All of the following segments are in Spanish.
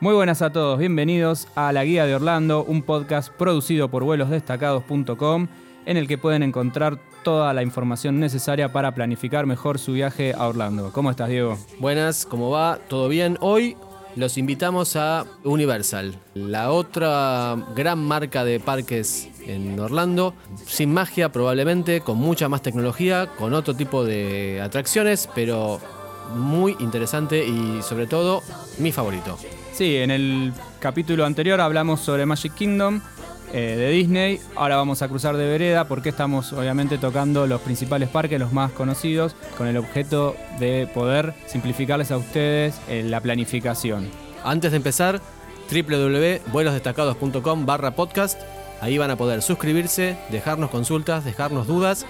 Muy buenas a todos, bienvenidos a La Guía de Orlando, un podcast producido por vuelosdestacados.com en el que pueden encontrar toda la información necesaria para planificar mejor su viaje a Orlando. ¿Cómo estás, Diego? Buenas, ¿cómo va? ¿Todo bien? Hoy los invitamos a Universal, la otra gran marca de parques en Orlando, sin magia probablemente, con mucha más tecnología, con otro tipo de atracciones, pero muy interesante y sobre todo mi favorito. Sí, en el capítulo anterior hablamos sobre Magic Kingdom eh, de Disney. Ahora vamos a cruzar de vereda porque estamos obviamente tocando los principales parques, los más conocidos, con el objeto de poder simplificarles a ustedes eh, la planificación. Antes de empezar, www.vuelosdestacados.com barra podcast. Ahí van a poder suscribirse, dejarnos consultas, dejarnos dudas,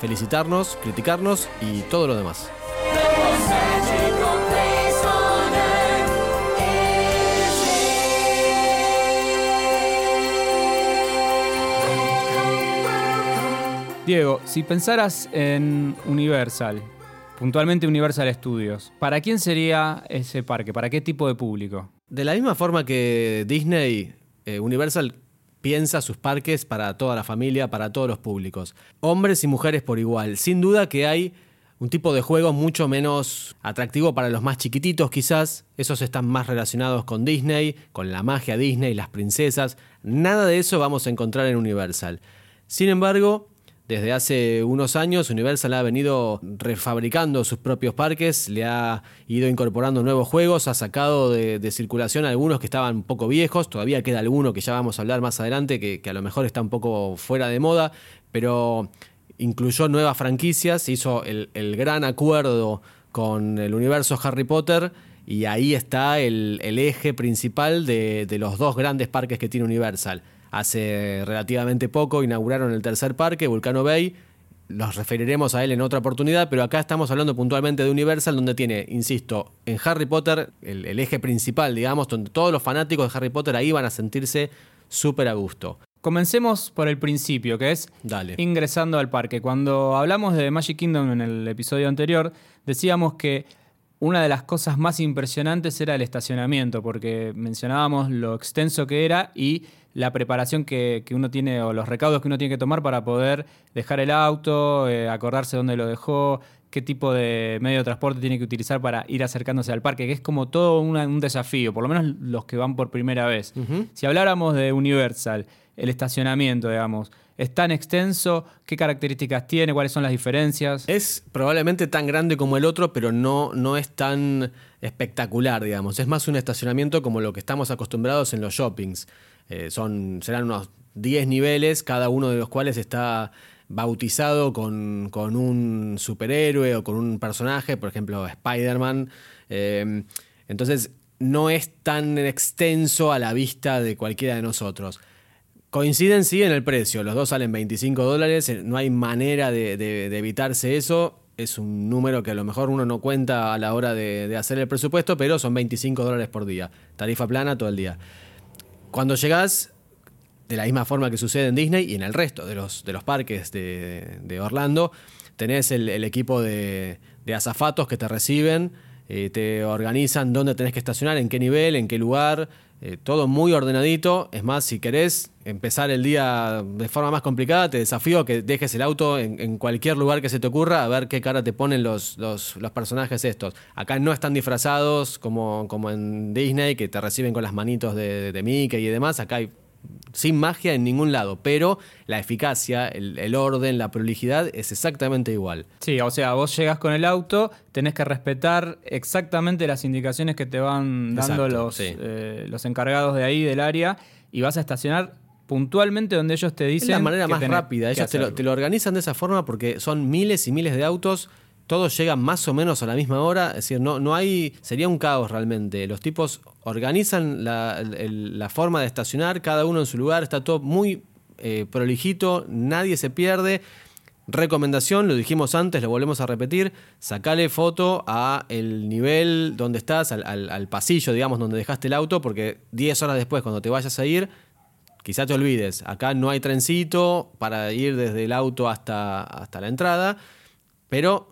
felicitarnos, criticarnos y todo lo demás. Diego, si pensaras en Universal, puntualmente Universal Studios, ¿para quién sería ese parque? ¿Para qué tipo de público? De la misma forma que Disney, eh, Universal piensa sus parques para toda la familia, para todos los públicos. Hombres y mujeres por igual. Sin duda que hay un tipo de juego mucho menos atractivo para los más chiquititos quizás. Esos están más relacionados con Disney, con la magia Disney, las princesas. Nada de eso vamos a encontrar en Universal. Sin embargo, desde hace unos años Universal ha venido refabricando sus propios parques, le ha ido incorporando nuevos juegos, ha sacado de, circulación algunos que estaban un poco viejos, todavía queda alguno que ya vamos a hablar más adelante, que, a lo mejor está un poco fuera de moda, pero incluyó nuevas franquicias, hizo el, gran acuerdo con el universo Harry Potter y ahí está el, eje principal de los dos grandes parques que tiene Universal Hace relativamente poco inauguraron el tercer parque, Vulcano Bay. Los referiremos a él en otra oportunidad, pero acá estamos hablando puntualmente de Universal, donde tiene, insisto, en Harry Potter el, eje principal, digamos, donde todos los fanáticos de Harry Potter ahí van a sentirse súper a gusto. Comencemos por el principio, que es ingresando al parque. Cuando hablamos de Magic Kingdom en el episodio anterior, decíamos que una de las cosas más impresionantes era el estacionamiento, porque mencionábamos lo extenso que era y la preparación que, uno tiene o los recaudos que uno tiene que tomar para poder dejar el auto, eh, acordarse dónde lo dejó, qué tipo de medio de transporte tiene que utilizar para ir acercándose al parque, que es como todo un desafío, por lo menos los que van por primera vez. Si habláramos de Universal, el estacionamiento, digamos, ¿Es tan extenso? ¿Qué características tiene? ¿Cuáles son las diferencias? Es probablemente tan grande como el otro, pero no, no es tan espectacular, digamos. Es más un estacionamiento como lo que estamos acostumbrados en los shoppings. Eh, son, serán unos 10 niveles, cada uno de los cuales está bautizado con, un superhéroe o con un personaje, por ejemplo, Spider-Man. Eh, entonces, no es tan extenso a la vista de cualquiera de nosotros. Coinciden sí en el precio, los dos salen 25 dólares, eh, no hay manera de, evitarse eso, es un número que a lo mejor uno no cuenta a la hora de, hacer el presupuesto, pero son 25 dólares por día, tarifa plana todo el día. Cuando llegás, de la misma forma que sucede en Disney y en el resto de los, parques de, Orlando, tenés el, equipo de, azafatos que te reciben, eh, te organizan dónde tenés que estacionar, en qué nivel, en qué lugar, eh, todo muy ordenadito. Es más, si querés empezar el día de forma más complicada, te desafío que dejes el auto en, cualquier lugar que se te ocurra a ver qué cara te ponen los, los, personajes estos. Acá no están disfrazados como, como en Disney, que te reciben con las manitos de, de Mickey y demás. Acá hay sin magia en ningún lado, pero la eficacia, el, orden, la prolijidad es exactamente igual. Sí, o sea, vos llegas con el auto, tenés que respetar exactamente las indicaciones que te van dando los, eh, los encargados de ahí, del área, y vas a estacionar puntualmente donde ellos te dicen. Es la manera más rápida, ellos te lo, te lo organizan de esa forma porque son miles y miles de autos todos llegan más o menos a la misma hora, es decir, no, no hay, sería un caos realmente. Los tipos organizan la, forma de estacionar, cada uno en su lugar, está todo muy eh, prolijito, nadie se pierde. Recomendación, lo dijimos antes, lo volvemos a repetir, sacale foto a el nivel donde estás, al, pasillo, digamos, donde dejaste el auto, porque 10 horas después, cuando te vayas a ir, quizás te olvides, acá no hay trencito para ir desde el auto hasta, hasta la entrada, pero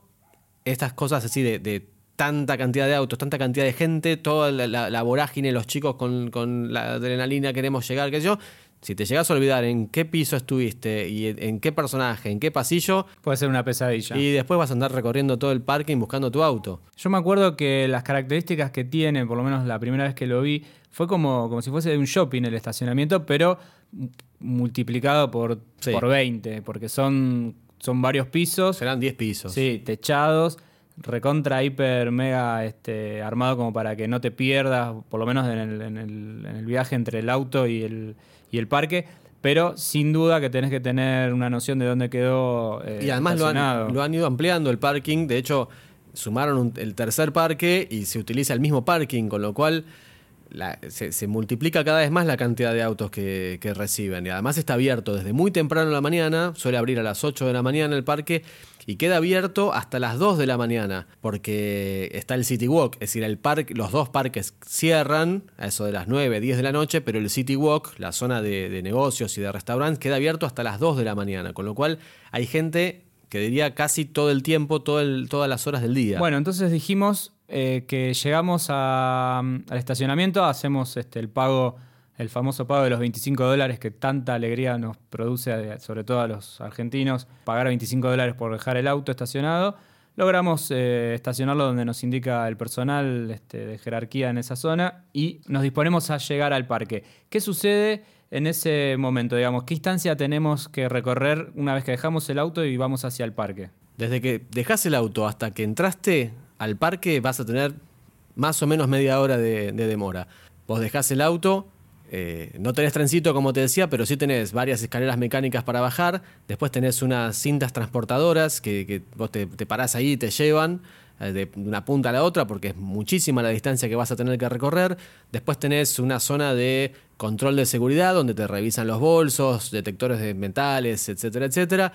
estas cosas así de, tanta cantidad de autos, tanta cantidad de gente, toda la, vorágine, los chicos con, con, la adrenalina queremos llegar, qué sé yo. Si te llegas a olvidar en qué piso estuviste y en qué personaje, en qué pasillo. Puede ser una pesadilla. Y después vas a andar recorriendo todo el parque y buscando tu auto. Yo me acuerdo que las características que tiene, por lo menos la primera vez que lo vi, fue como, como si fuese de un shopping el estacionamiento, pero multiplicado por, por 20, porque son, son varios pisos. Serán 10 pisos. Sí, techados recontra, hiper, mega este, armado como para que no te pierdas, por lo menos en el, en el, en el viaje entre el auto y el, y el parque. Pero sin duda que tenés que tener una noción de dónde quedó. Eh, y además lo han, lo han, ido ampliando el parking. De hecho, sumaron el tercer parque y se utiliza el mismo parking, con lo cual se, multiplica cada vez más la cantidad de autos que, reciben. Y además está abierto desde muy temprano en la mañana, suele abrir a las 8 de la mañana el parque y queda abierto hasta las 2 de la mañana, porque está el City Walk, es decir, el parque, los dos parques cierran a eso de las 9, 10 de la noche, pero el City Walk, la zona de, negocios y de restaurantes, queda abierto hasta las 2 de la mañana, con lo cual hay gente que diría casi todo el tiempo, todas las horas del día. Bueno, entonces dijimos eh, que llegamos al estacionamiento, hacemos este, el pago, el famoso pago de los 25 dólares que tanta alegría nos produce, sobre todo a los argentinos, pagar 25 dólares por dejar el auto estacionado. Logramos eh, estacionarlo donde nos indica el personal este, de jerarquía en esa zona y nos disponemos a llegar al parque. ¿Qué sucede en ese momento? Digamos, ¿Qué instancia tenemos que recorrer una vez que dejamos el auto y vamos hacia el parque? Desde que dejas el auto hasta que entraste al parque vas a tener más o menos media hora de, demora. Vos dejás el auto, eh, no tenés trencito como te decía, pero sí tenés varias escaleras mecánicas para bajar, después tenés unas cintas transportadoras que, vos te, parás ahí y te llevan eh, de una punta a la otra porque es muchísima la distancia que vas a tener que recorrer. Después tenés una zona de control de seguridad donde te revisan los bolsos, detectores de metales, etcétera, etcétera.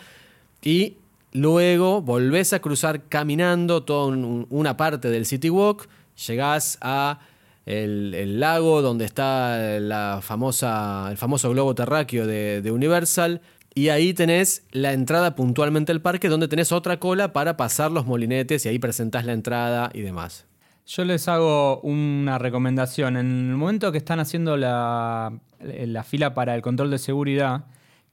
Y Luego volvés a cruzar caminando toda una parte del City Walk, llegás a el, lago donde está la famosa, el famoso globo terráqueo de, Universal. Y ahí tenés la entrada puntualmente al parque, donde tenés otra cola para pasar los molinetes y ahí presentás la entrada y demás. Yo les hago una recomendación. En el momento que están haciendo la, la fila para el control de seguridad,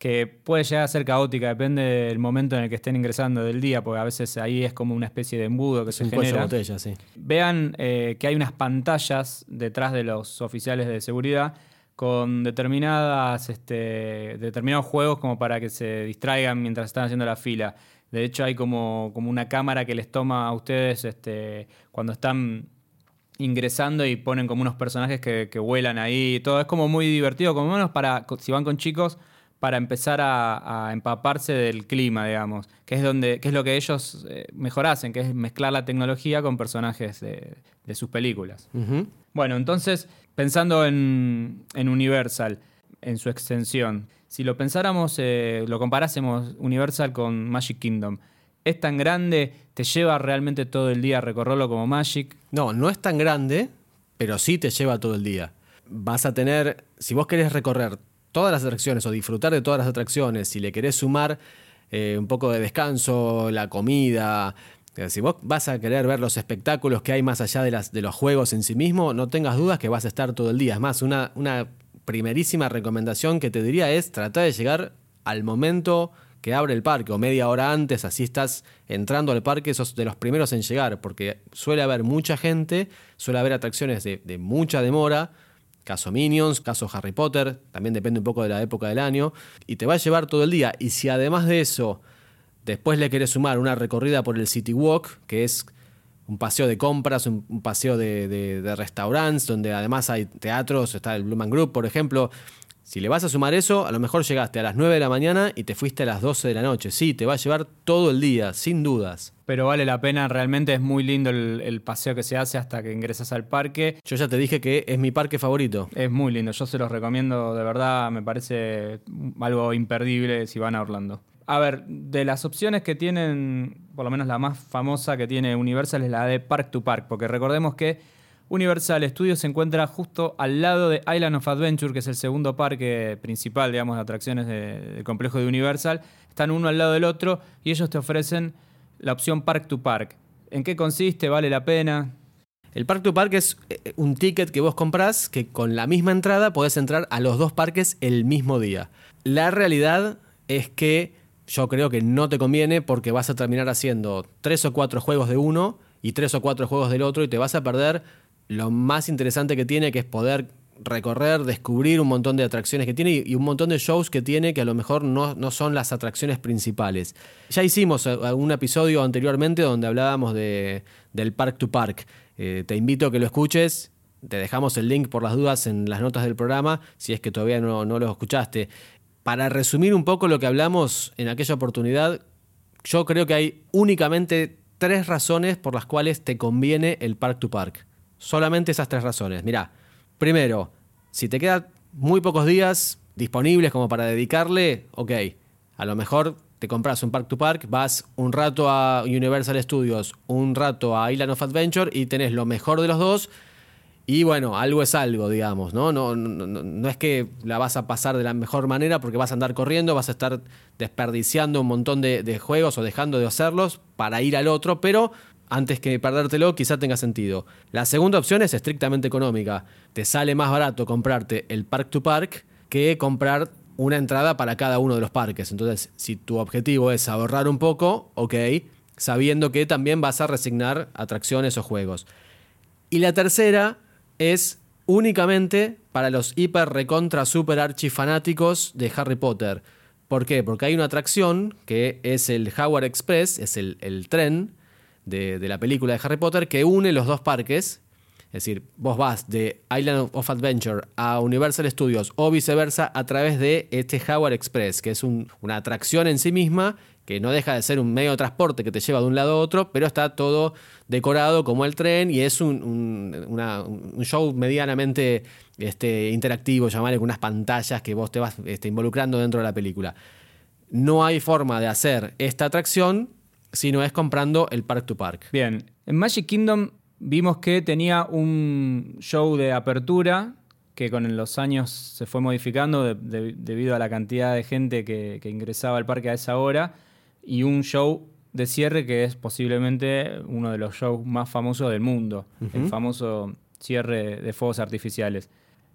que puede llegar a ser caótica, depende del momento en el que estén ingresando del día, porque a veces ahí es como una especie de embudo que se genera. Botella, sí. Vean eh, que hay unas pantallas detrás de los oficiales de seguridad con determinadas, este, determinados juegos como para que se distraigan mientras están haciendo la fila. De hecho, hay como, como una cámara que les toma a ustedes este, cuando están ingresando y ponen como unos personajes que, que vuelan ahí. Todo es como muy divertido, como menos para, si van con chicos, para empezar a, empaparse del clima, digamos, que es, donde, que es lo que ellos eh, mejor hacen, que es mezclar la tecnología con personajes de, sus películas. Bueno, entonces, pensando en, Universal, en su extensión, si lo pensáramos, eh, lo comparásemos Universal con Magic Kingdom, ¿es tan grande? ¿Te lleva realmente todo el día a recorrerlo como Magic? No, no es tan grande, pero sí te lleva todo el día. Vas a tener, si vos querés recorrer todas las atracciones o disfrutar de todas las atracciones, si le querés sumar eh, un poco de descanso, la comida, eh, si vos vas a querer ver los espectáculos que hay más allá de, las, de los juegos en sí mismo, no tengas dudas que vas a estar todo el día. Es más, una, una primerísima recomendación que te diría es tratar de llegar al momento que abre el parque o media hora antes, así estás entrando al parque, sos de los primeros en llegar, porque suele haber mucha gente, suele haber atracciones de, de mucha demora, Caso Minions, caso Harry Potter, también depende un poco de la época del año, y te va a llevar todo el día. Y si además de eso, después le querés sumar una recorrida por el City Walk, que es un paseo de compras, un, paseo de, restaurantes, donde además hay teatros, está el Blue Group, por ejemplo, si le vas a sumar eso, a lo mejor llegaste a las 9 de la mañana y te fuiste a las 12 de la noche. Sí, te va a llevar todo el día, sin dudas. Pero vale la pena, realmente es muy lindo el, paseo que se hace hasta que ingresas al parque. Yo ya te dije que es mi parque favorito. Es muy lindo, yo se los recomiendo, de verdad, me parece algo imperdible si van a Orlando. A ver, de las opciones que tienen, por lo menos la más famosa que tiene Universal es la de Park to Park, porque recordemos que Universal Studios se encuentra justo al lado de Island of Adventure, que es el segundo parque principal, digamos, de atracciones del complejo de Universal. Están uno al lado del otro y ellos te ofrecen la opción Park to Park. ¿En qué consiste? ¿Vale la pena? El Park to Park es eh, un ticket que vos comprás que con la misma entrada podés entrar a los dos parques el mismo día. La realidad es que yo creo que no te conviene porque vas a terminar haciendo tres o cuatro juegos de uno y tres o cuatro juegos del otro y te vas a perder lo más interesante que tiene, que es poder recorrer, descubrir un montón de atracciones que tiene y un montón de shows que tiene que a lo mejor no, no son las atracciones principales. Ya hicimos eh, un episodio anteriormente donde hablábamos de, del Park to Park. Eh, te invito a que lo escuches. Te dejamos el link por las dudas en las notas del programa, si es que todavía no, no lo escuchaste. Para resumir un poco lo que hablamos en aquella oportunidad, yo creo que hay únicamente tres razones por las cuales te conviene el Park to Park. Solamente esas tres razones. Mira, primero, si te quedan muy pocos días disponibles como para dedicarle, ok, a lo mejor te compras un Park to Park, vas un rato a Universal Studios, un rato a Island of Adventure y tenés lo mejor de los dos y bueno, algo es algo, digamos, ¿no? No, no, no, es que la vas a pasar de la mejor manera porque vas a andar corriendo, vas a estar desperdiciando un montón de, juegos o dejando de hacerlos para ir al otro, pero antes que perdértelo quizá tenga sentido. La segunda opción es estrictamente económica. Te sale más barato comprarte el Park to Park que comprar una entrada para cada uno de los parques. Entonces, si tu objetivo es ahorrar un poco, ok, sabiendo que también vas a resignar atracciones o juegos. Y la tercera es únicamente para los hiper recontra super archifanáticos de Harry Potter. ¿Por qué? Porque hay una atracción que es el Howard Express, es el, tren de, la película de Harry Potter que une los dos parques. Es decir, vos vas de Island of Adventure a Universal Studios o viceversa a través de este Howard Express, que es una atracción en sí misma que no deja de ser un medio de transporte que te lleva de un lado a otro, pero está todo decorado como el tren y es un, show medianamente este, interactivo, llamarle con unas pantallas que vos te vas este, involucrando dentro de la película. No hay forma de hacer esta atracción si no es comprando el Park to Park. Bien, en Magic Kingdom vimos que tenía un show de apertura que con los años se fue modificando debido a la cantidad de gente que, que ingresaba al parque a esa hora y un show de cierre que es posiblemente uno de los shows más famosos del mundo, el famoso cierre de fuegos artificiales.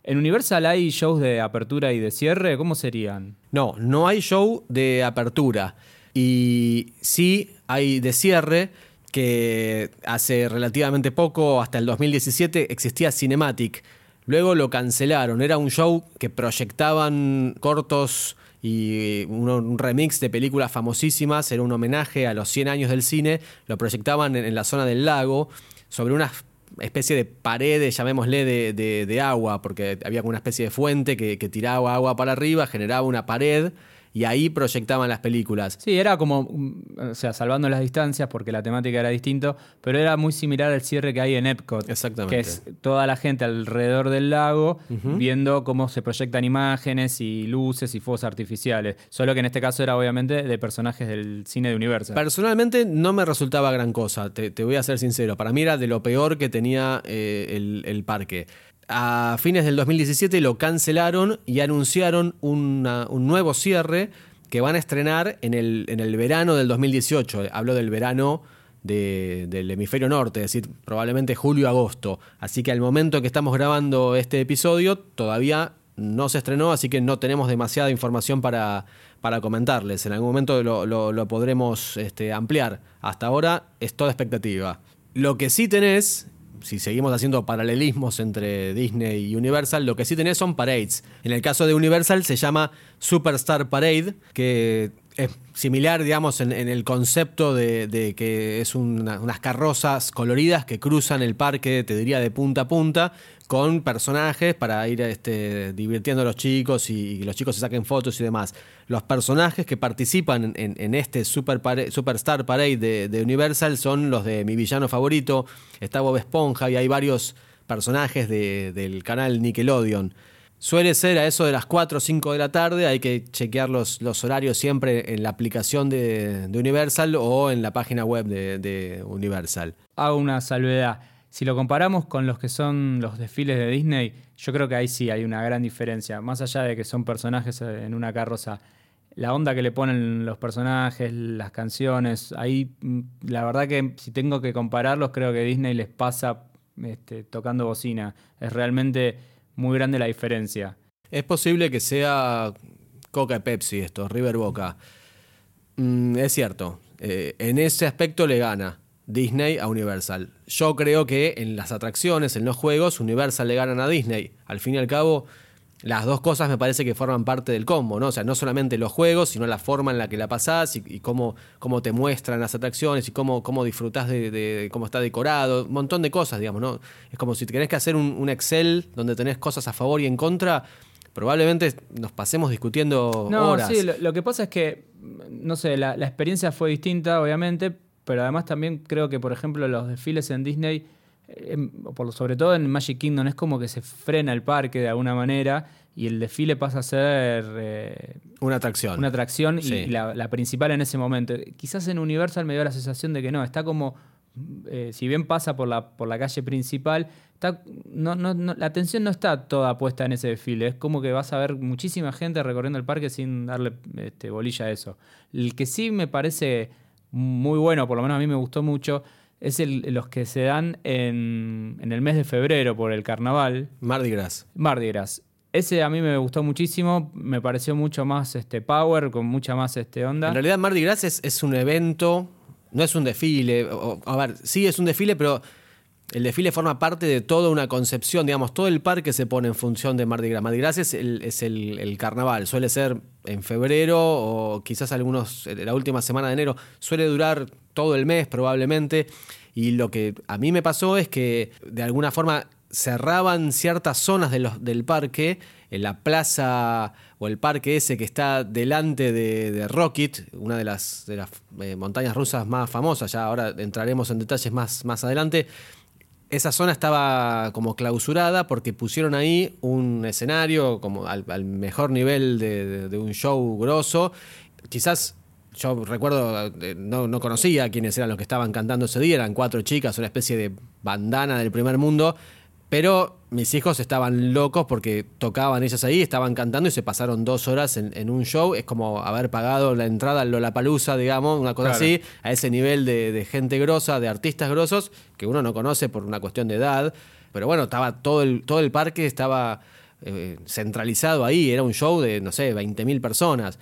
¿En Universal hay shows de apertura y de cierre? ¿Cómo serían? No, no hay show de apertura. Y sí hay de cierre, que hace relativamente poco, hasta el 2017, existía Cinematic. Luego lo cancelaron. Era un show que proyectaban cortos y un, remix de películas famosísimas, era un homenaje a los 100 años del cine, lo proyectaban en, la zona del lago sobre una especie de paredes, llamémosle, de, agua, porque había una especie de fuente que tiraba agua para arriba, generaba una pared y ahí proyectaban las películas. Sí, era como, o sea, salvando las distancias porque la temática era distinto, pero era muy similar al cierre que hay en Epcot. Exactamente. Que es toda la gente alrededor del lago viendo cómo se proyectan imágenes y luces y fuegos artificiales. Solo que en este caso era obviamente de personajes del cine de Universal. Personalmente no me resultaba gran cosa, te, voy a ser sincero. Para mí era de lo peor que tenía eh, el, el parque a fines del 2017 lo cancelaron y anunciaron un nuevo cierre que van a estrenar en el, en el verano del 2018. Hablo del verano del hemisferio norte, es decir, probablemente julio-agosto. Así que al momento que estamos grabando este episodio todavía no se estrenó, así que no tenemos demasiada información para, para comentarles. En algún momento lo, podremos este, ampliar. Hasta ahora es toda expectativa. Lo que sí tenés si seguimos haciendo paralelismos entre Disney y Universal, lo que sí tenés son parades. En el caso de Universal se llama Superstar Parade, que es similar, digamos, en, el concepto de, que es unas carrozas coloridas que cruzan el parque, te diría, de punta a punta, con personajes para ir este, divirtiendo a los chicos y, que los chicos se saquen fotos y demás. Los personajes que participan en, este Super Superstar Parade de, Universal son los de mi villano favorito, está Bob Esponja y hay varios personajes del canal Nickelodeon. Suele ser a eso de las 4 o 5 de la tarde, hay que chequear los, horarios siempre en la aplicación de, Universal o en la página web de, de Universal. Hago una salvedad. Si lo comparamos con los que son los desfiles de Disney, yo creo que ahí sí hay una gran diferencia. Más allá de que son personajes en una carroza, la onda que le ponen los personajes, las canciones. Ahí, mm, la verdad que si tengo que compararlos, creo que Disney les pasa este, tocando bocina. Es realmente muy grande la diferencia. Es posible que sea Coca y Pepsi esto, River Boca. Mm, es cierto, eh, en ese aspecto le gana Disney a Universal. Yo creo que en las atracciones, en los juegos, Universal le ganan a Disney. Al fin y al cabo, las dos cosas me parece que forman parte del combo, ¿no? O sea, no solamente los juegos, sino la forma en la que la pasás y, cómo, cómo, te muestran las atracciones y cómo, cómo disfrutás de, cómo está decorado, un montón de cosas, digamos, ¿no? Es como si tenés que hacer un, Excel donde tenés cosas a favor y en contra, probablemente nos pasemos discutiendo no, horas. Sí, lo, que pasa es que, no sé, la, la experiencia fue distinta, obviamente, pero además también creo que, por ejemplo, los desfiles en Disney por, sobre todo en Magic Kingdom, es como que se frena el parque de alguna manera y el desfile pasa a ser... Eh, una atracción. Una atracción y la, principal en ese momento. Quizás en Universal me dio la sensación de que no, está como... Eh, si bien pasa por la, por la calle principal, está, no, no, la atención no está toda puesta en ese desfile. Es como que vas a ver muchísima gente recorriendo el parque sin darle este, bolilla a eso. El que sí me parece muy bueno, por lo menos a mí me gustó mucho, es el, los que se dan en, el mes de febrero por el carnaval. Mardi Gras. Mardi Gras. Ese a mí me gustó muchísimo, me pareció mucho más este, power, con mucha más este, onda. En realidad Mardi Gras es, un evento, no es un desfile. a ver, sí es un desfile, pero el desfile forma parte de toda una concepción, digamos, todo el parque se pone en función de Mardi Gras. Mardi Gras es el, es el, carnaval, suele ser en febrero o quizás algunos, la última semana de enero, suele durar todo el mes probablemente. Y lo que a mí me pasó es que de alguna forma cerraban ciertas zonas de los, del parque, en la plaza o el parque ese que está delante de, Rocket, una de las, de las eh, montañas rusas más famosas, ya ahora entraremos en detalles más, más adelante. Esa zona estaba como clausurada porque pusieron ahí un escenario como al, mejor nivel de, un show grosso. Quizás yo recuerdo, eh, no, no, conocía quiénes eran los que estaban cantando ese día, eran cuatro chicas, una especie de bandana del primer mundo, pero mis hijos estaban locos porque tocaban ellas ahí, estaban cantando y se pasaron dos horas en, un show. Es como haber pagado la entrada al Lollapalooza, digamos, una cosa así, a ese nivel de, gente grosa, de artistas grosos, que uno no conoce por una cuestión de edad. Pero bueno, estaba todo el, todo el parque estaba eh, centralizado ahí, era un show de, no sé, 20.000 personas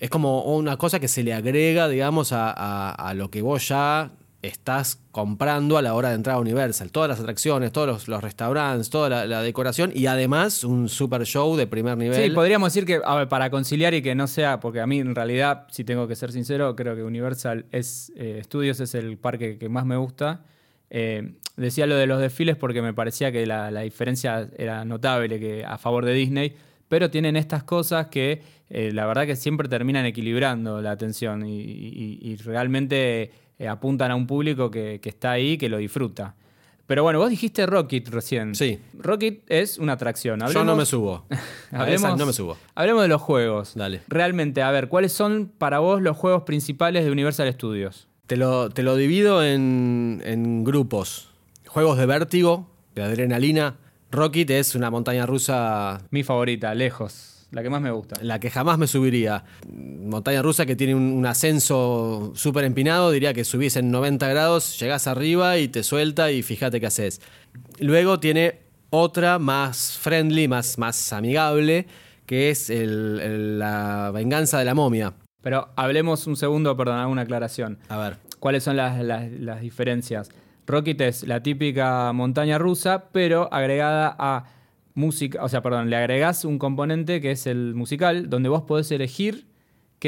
es como una cosa que se le agrega, digamos, a, lo que vos ya estás comprando a la hora de entrar a Universal. Todas las atracciones, todos los, restaurantes, toda la, decoración y además un super show de primer nivel. Sí, podríamos decir que, a ver, para conciliar y que no sea, porque a mí en realidad, si tengo que ser sincero, creo que Universal es, eh, Studios es el parque que más me gusta. Eh, decía lo de los desfiles porque me parecía que la, la diferencia era notable que a favor de Disney pero tienen estas cosas que eh, la verdad que siempre terminan equilibrando la atención y, realmente eh, apuntan a un público que, está ahí, que lo disfruta. Pero bueno, vos dijiste Rocket recién. Sí. Rocket es una atracción. Yo no me subo. hablemos, no me subo. Hablemos de los juegos. Dale. Realmente, a ver, ¿cuáles son para vos los juegos principales de Universal Studios? Te lo, te lo divido en, en grupos. Juegos de vértigo, de adrenalina, Rocket es una montaña rusa. Mi favorita, lejos. La que más me gusta. La que jamás me subiría. Montaña rusa que tiene un, ascenso súper empinado, diría que subís en 90 grados, llegás arriba y te suelta y fíjate qué haces. Luego tiene otra más friendly, más, más amigable, que es la venganza de la momia. Pero hablemos un segundo, perdón, hago una aclaración. A ver. ¿Cuáles son las, las diferencias? Rocket es la típica montaña rusa, pero agregada a música, o sea, perdón, le agregás un componente que es el musical, donde vos podés elegir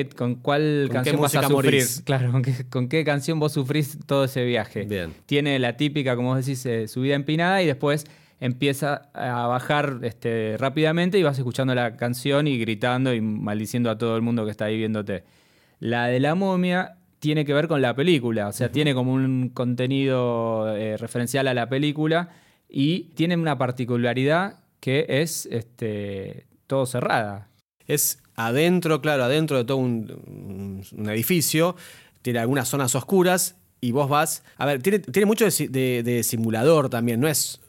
con cuál canción vas a sufrir. Claro, con qué, canción vos sufrís todo ese viaje. Bien. Tiene la típica, como vos decís, eh, subida empinada y después empieza a bajar este, rápidamente y vas escuchando la canción y gritando y maldiciendo a todo el mundo que está ahí viéndote. La de la momia tiene que ver con la película, o sea, tiene como un contenido eh, referencial a la película y tiene una particularidad que es este, todo cerrada. Es adentro, claro, adentro de todo un, edificio, tiene algunas zonas oscuras y vos vas. A ver, tiene, tiene mucho de, simulador también, no es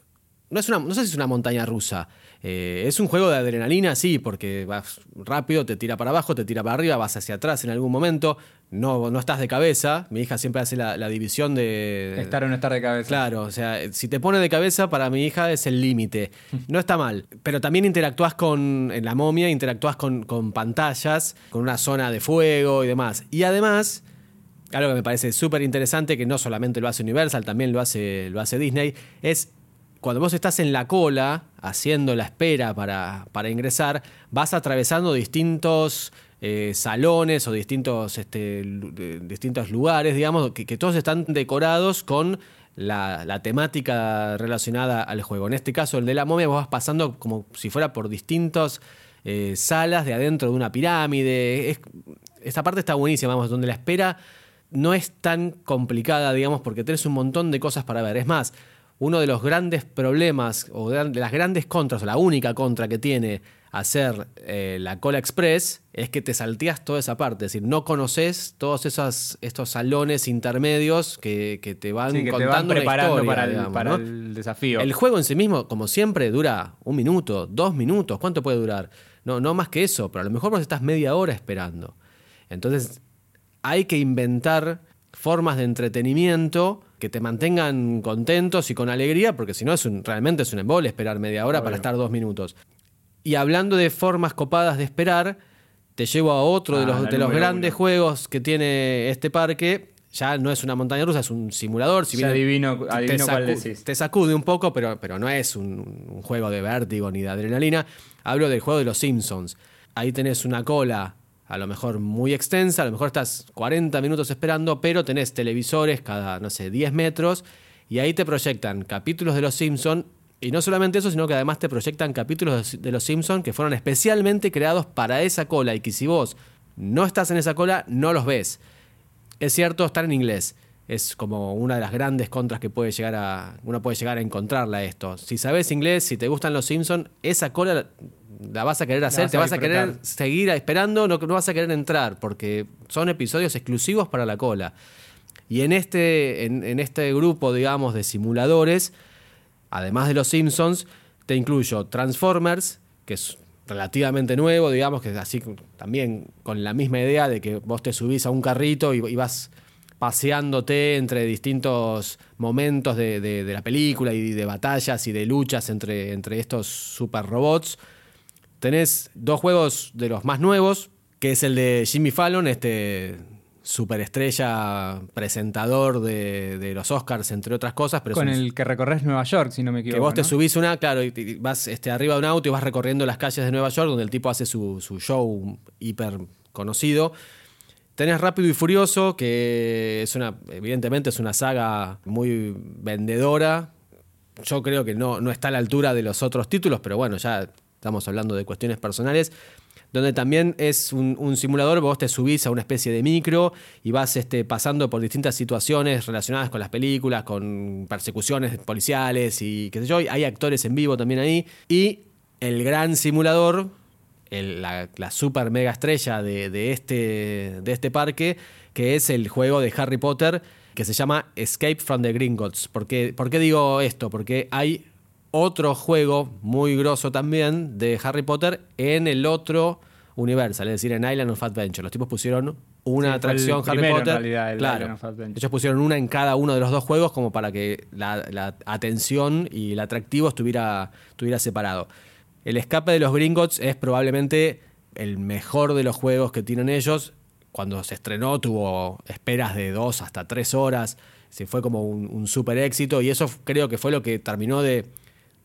no, es una, no sé si es una montaña rusa. Eh, es un juego de adrenalina, sí, porque vas rápido, te tira para abajo, te tira para arriba, vas hacia atrás en algún momento. No, no estás de cabeza. Mi hija siempre hace la, división de. Estar o no estar de cabeza. Claro, o sea, si te pone de cabeza, para mi hija es el límite. No está mal. Pero también interactúas con. En la momia, interactúas con, con pantallas, con una zona de fuego y demás. Y además algo que me parece súper interesante, que no solamente lo hace Universal, también lo hace, lo hace Disney, es cuando vos estás en la cola, haciendo la espera para, para ingresar, vas atravesando distintos eh, salones o distintos, este, distintos lugares, digamos, que, todos están decorados con la, temática relacionada al juego. En este caso, el de la momia, vos vas pasando como si fuera por distintas eh, salas de adentro de una pirámide. esta parte está buenísima, vamos, donde la espera no es tan complicada, digamos, porque tenés un montón de cosas para ver. Es más, uno de los grandes problemas o de las grandes contras, o la única contra que tiene hacer eh, la cola express es que te salteas toda esa parte, es decir, no conoces todos esos, estos salones intermedios que, te van contando preparando para, el, desafío. El juego en sí mismo, como siempre, dura un minuto, dos minutos, ¿cuánto puede durar? No, no más que eso, pero a lo mejor vos estás media hora esperando. Entonces, hay que inventar formas de entretenimiento que te mantengan contentos y con alegría, porque si no es realmente es un embole esperar media hora para estar dos minutos. Y hablando de formas copadas de esperar, te llevo a otro de ah, los, de los grandes juegos que tiene este parque. Ya no es una montaña rusa, es un simulador. Si bien adivino, te, cuál te, sacude un poco, pero, pero no es un, un, juego de vértigo ni de adrenalina. Hablo del juego de los Simpsons. Ahí tenés una cola a lo mejor muy extensa, a lo mejor estás 40 minutos esperando, pero tenés televisores cada, no sé, 10 metros y ahí te proyectan capítulos de Los Simpson y no solamente eso, sino que además te proyectan capítulos de Los Simpson que fueron especialmente creados para esa cola y que si vos no estás en esa cola, no los ves. Es cierto, están en inglés. Es como una de las grandes contras que puede llegar a, uno puede llegar a encontrarla esto. Si sabes inglés, si te gustan los Simpson, esa cola la vas a querer hacer, te vas a querer seguir esperando, no, no vas a querer entrar, porque son episodios exclusivos para la cola. Y en este, en, este grupo, digamos, de simuladores, además de los Simpsons, te incluyo Transformers, que es relativamente nuevo, digamos, que es así también con la misma idea de que vos te subís a un carrito y, vas paseándote entre distintos momentos de, la película y de batallas y de luchas entre, entre estos super robots tenés dos juegos de los más nuevos, que es el de Jimmy Fallon, este superestrella presentador de, los Oscars, entre otras cosas. Pero Con el que recorres Nueva York, si no me equivoco. Que vos te subís una, claro, y vas este, arriba de un auto y vas recorriendo las calles de Nueva York, donde el tipo hace su, show hiper conocido. Tenés Rápido y Furioso, que es una, evidentemente es una saga muy vendedora. Yo creo que no, no está a la altura de los otros títulos, pero bueno, ya estamos hablando de cuestiones personales, donde también es un, simulador, vos te subís a una especie de micro y vas este, pasando por distintas situaciones relacionadas con las películas, con persecuciones policiales y qué sé yo, hay actores en vivo también ahí, y el gran simulador, la, super mega estrella de, este, de este parque, que es el juego de Harry Potter que se llama Escape from the Gringotts. ¿Por ¿Por qué digo esto? Porque hay otro juego muy grosso también de Harry Potter en el otro Universal, es decir, en Island of Adventure. Los tipos pusieron una atracción Harry Potter. claro, ellos pusieron una en cada uno de los dos juegos como para que la, atención y el atractivo estuviera, estuviera separado. El escape de los Gringotts es probablemente el mejor de los juegos que tienen ellos. Cuando se estrenó tuvo esperas de dos hasta tres horas. Se fue como un, un super éxito y eso creo que fue lo que terminó de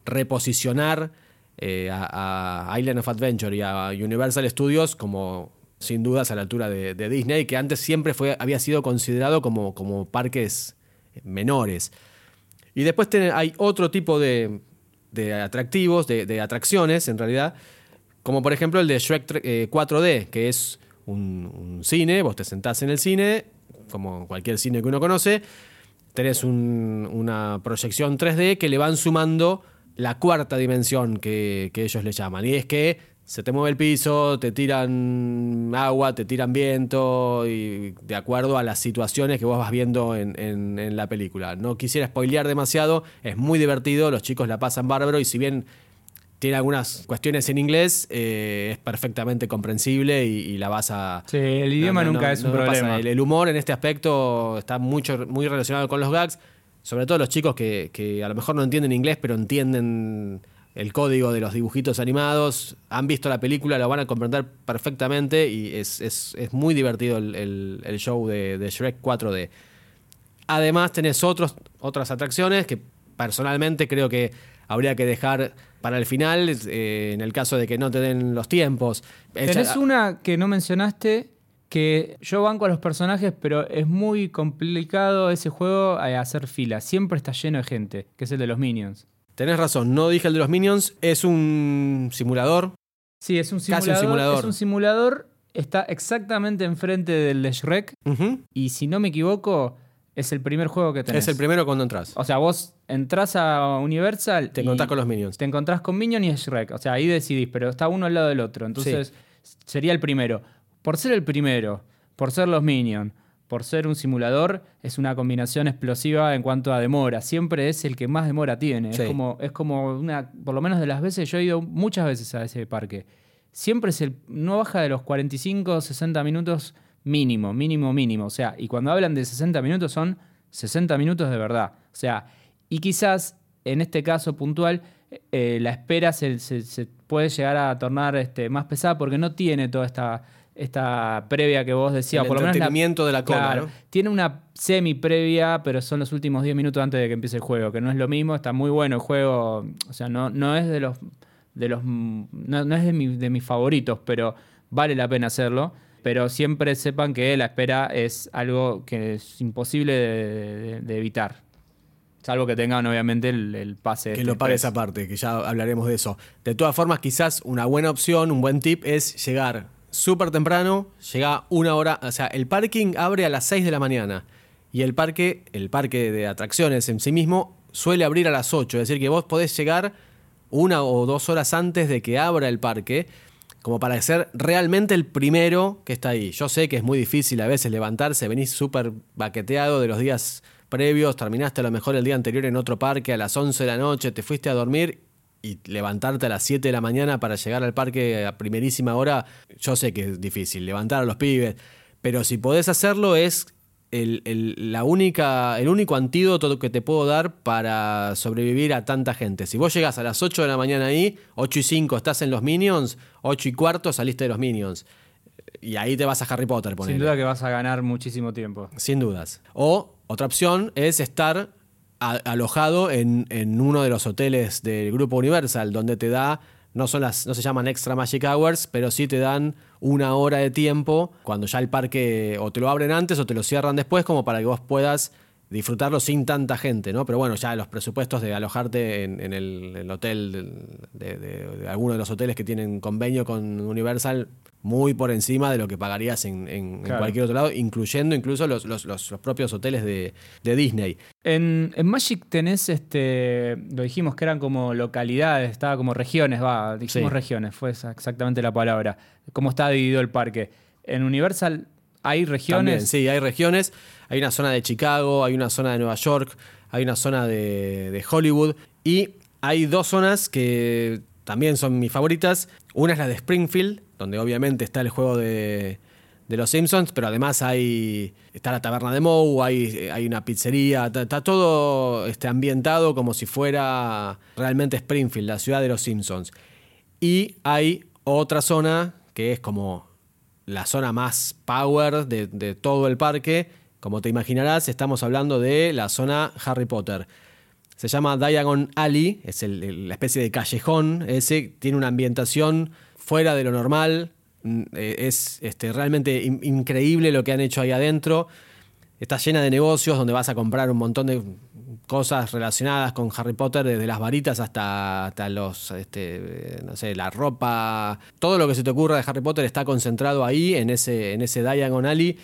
reposicionar eh, a, Island of Adventure y a Universal Studios como sin dudas a la altura de, Disney, que antes siempre había sido considerado como, como parques menores. Y después hay otro tipo de, atractivos, de, atracciones en realidad, como por ejemplo el de Shrek 4D, eh, que es un, cine, vos te sentás en el cine, como cualquier cine que uno conoce, tenés una proyección 3D que le van sumando la cuarta dimensión que, ellos le llaman. Y es que se te mueve el piso, te tiran agua, te tiran viento, y de acuerdo a las situaciones que vos vas viendo en, la película. No quisiera spoilear demasiado, es muy divertido, los chicos la pasan bárbaro y si bien tiene algunas cuestiones en inglés, eh, es perfectamente comprensible y, la vas a... Sí, el idioma nunca es un problema. El, humor en este aspecto está mucho, muy relacionado con los gags, sobre todo los chicos que, que a lo mejor no entienden inglés, pero entienden el código de los dibujitos animados, han visto la película, lo van a comprender perfectamente y es, muy divertido el, show de, Shrek 4D. Además tenés otros, otras atracciones que personalmente creo que habría que dejar para el final, eh, en el caso de que no te den los tiempos. Tenés una que no mencionaste, que yo banco a los personajes, pero es muy complicado ese juego a hacer fila. Siempre está lleno de gente, que es el de los Minions. Tenés razón, no dije el de los Minions, es un simulador. Sí, es un simulador. Casi un simulador. Es un simulador, está exactamente enfrente del de Shrek. Y si no me equivoco, es el primer juego que tenés. Es el primero cuando entras. O sea, vos entras a Universal. Te encontrás con los Minions. Te encontrás con Minions y Shrek. O sea, ahí decidís, pero está uno al lado del otro. Entonces, sería el primero. Por ser el primero, por ser los Minions, por ser un simulador, es una combinación explosiva en cuanto a demora. Siempre es el que más demora tiene. Es, como, es como una, por lo menos de las veces, yo he ido muchas veces a ese parque. Siempre es el, no baja de los 45, 60 minutos mínimo, mínimo, mínimo. O sea, y cuando hablan de 60 minutos son 60 minutos de verdad. O sea, y quizás en este caso puntual, eh, la espera se, puede llegar a tornar este, más pesada porque no tiene toda esta esta previa que vos decías, por lo menos. de la cola, Tiene una semi previa, pero son los últimos 10 minutos antes de que empiece el juego, que no es lo mismo, está muy bueno el juego. O sea, no, no es de los. de los. no, es de, de mis favoritos, pero vale la pena hacerlo. Pero siempre sepan que la espera es algo que es imposible de, evitar. Salvo que tengan, obviamente, el, pase. Que lo pague esa parte, que ya hablaremos de eso. De todas formas, quizás una buena opción, un buen tip es llegar súper temprano, llega una hora, o sea, el parking abre a las 6 de la mañana y el parque, el parque de atracciones en sí mismo, suele abrir a las 8, es decir, que vos podés llegar una o dos horas antes de que abra el parque, como para ser realmente el primero que está ahí. Yo sé que es muy difícil a veces levantarse, venís súper baqueteado de los días previos, terminaste a lo mejor el día anterior en otro parque a las 11 de la noche, te fuiste a dormir y levantarte a las 7 de la mañana para llegar al parque a primerísima hora, yo sé que es difícil, levantar a los pibes, pero si podés hacerlo es el, la única, el único antídoto que te puedo dar para sobrevivir a tanta gente. Si vos llegas a las 8 de la mañana ahí, 8 y 5 estás en los Minions, 8 y cuarto saliste de los Minions. Y ahí te vas a Harry Potter. Sin duda que vas a ganar muchísimo tiempo. Sin dudas. O otra opción es estar alojado en, uno de los hoteles del grupo Universal, donde te da, no, son las, no se llaman extra Magic Hours, pero sí te dan una hora de tiempo cuando ya el parque o te lo abren antes o te lo cierran después, como para que vos puedas disfrutarlo sin tanta gente, ¿no? Pero bueno, ya los presupuestos de alojarte en, el, hotel de, alguno de los hoteles que tienen convenio con Universal, muy por encima de lo que pagarías en, cualquier otro lado, incluyendo incluso los, propios hoteles de, Disney. En, Magic tenés, este, lo dijimos que eran como localidades, estaba como regiones, va, dijimos regiones, fue exactamente la palabra, cómo está dividido el parque. En Universal hay regiones. sí, hay regiones. Hay una zona de Chicago, hay una zona de Nueva York, hay una zona de, Hollywood y hay dos zonas que también son mis favoritas. Una es la de Springfield, donde obviamente está el juego de, los Simpsons, pero además hay está la taberna de Moe, hay, hay una pizzería, está, todo este, ambientado como si fuera realmente Springfield, la ciudad de los Simpsons. Y hay otra zona que es como la zona más power de, todo el parque, como te imaginarás, estamos hablando de la zona Harry Potter. Se llama Diagon Alley, es la especie de callejón ese, tiene una ambientación fuera de lo normal, mm, eh, es este, realmente increíble lo que han hecho ahí adentro. Está llena de negocios donde vas a comprar un montón de cosas relacionadas con Harry Potter, desde las varitas hasta, hasta los, este, no sé, la ropa, todo lo que se te ocurra de Harry Potter está concentrado ahí, en ese, en ese Diagon Alley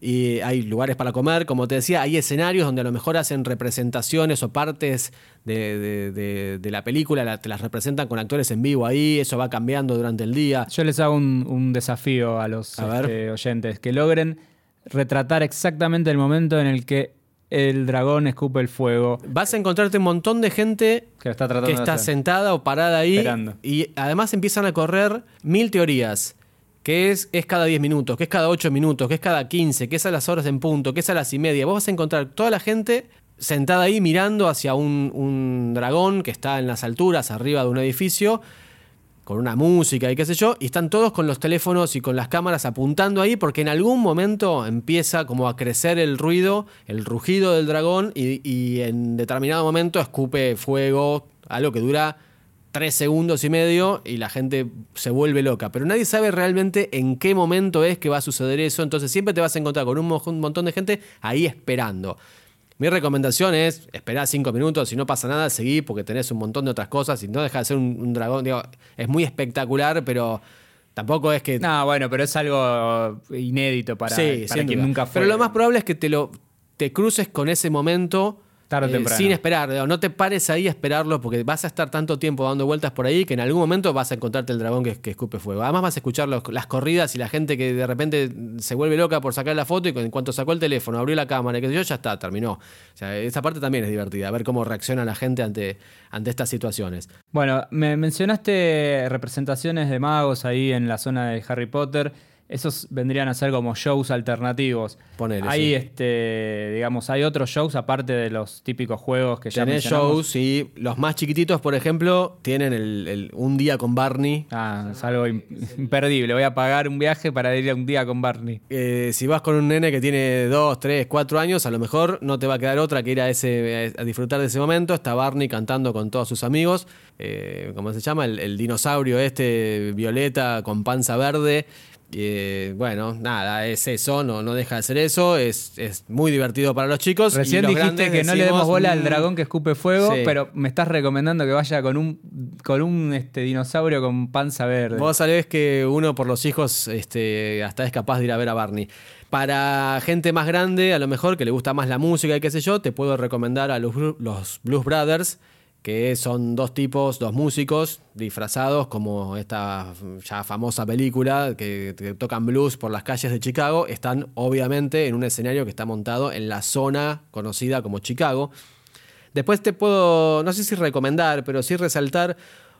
y hay lugares para comer, como te decía, hay escenarios donde a lo mejor hacen representaciones o partes de, la película, te las representan con actores en vivo ahí, eso va cambiando durante el día. Yo les hago un, desafío a los este, oyentes, que logren retratar exactamente el momento en el que el dragón escupe el fuego. Vas a encontrarte un montón de gente que está, sentada o parada ahí y además empiezan a correr mil teorías que es, es cada 10 minutos, que es cada 8 minutos, que es cada 15, que es a las horas en punto, que es a las y media. Vos vas a encontrar toda la gente sentada ahí mirando hacia un, un dragón que está en las alturas, arriba de un edificio, con una música y qué sé yo, y están todos con los teléfonos y con las cámaras apuntando ahí porque en algún momento empieza como a crecer el ruido, el rugido del dragón y, en determinado momento escupe fuego, algo que dura tres segundos y medio y la gente se vuelve loca. Pero nadie sabe realmente en qué momento es que va a suceder eso. Entonces siempre te vas a encontrar con un, montón de gente ahí esperando. Mi recomendación es esperar cinco minutos, si no pasa nada, seguí porque tenés un montón de otras cosas y no deja de ser un, dragón. es muy espectacular, pero tampoco es que. No, bueno, pero es algo inédito para, para quien nunca fue. Pero lo más probable es que te lo te cruces con ese momento eh, sin esperar, no te pares ahí a esperarlo porque vas a estar tanto tiempo dando vueltas por ahí que en algún momento vas a encontrarte el dragón que, escupe fuego. Además vas a escuchar las corridas y la gente que de repente se vuelve loca por sacar la foto y en cuanto sacó el teléfono, abrió la cámara y que yo ya está, terminó. O sea, esa parte también es divertida, ver cómo reacciona la gente ante, ante estas situaciones. Bueno, me mencionaste representaciones de magos ahí en la zona de Harry Potter esos vendrían a ser como shows alternativos. Ponele, hay este, digamos, hay otros shows aparte de los típicos juegos que ya Tenés shows, sí. Los más chiquititos, por ejemplo, tienen el, un día con Barney. Ah, es algo imperdible. Voy a pagar un viaje para ir a un día con Barney. Eh, si vas con un nene que tiene dos, tres, cuatro años, a lo mejor no te va a quedar otra que ir a ese a disfrutar de ese momento. Está Barney cantando con todos sus amigos. Eh, ¿Cómo se llama? el dinosaurio este, violeta con panza verde. Eh, bueno, nada, es eso, no, no deja de ser eso, es, muy divertido para los chicos. Recién dijiste que no le demos bola al mm, dragón que escupe fuego, pero me estás recomendando que vaya con un, con un este, dinosaurio con panza verde. Vos sabés que uno por los hijos este, hasta es capaz de ir a ver a Barney. Para gente más grande, a lo mejor que le gusta más la música y qué sé yo, te puedo recomendar a los, los Blues Brothers que son dos tipos, dos músicos disfrazados como esta ya famosa película que, tocan blues por las calles de Chicago, están obviamente en un escenario que está montado en la zona conocida como Chicago. Después te puedo, no sé si recomendar, pero sí resaltar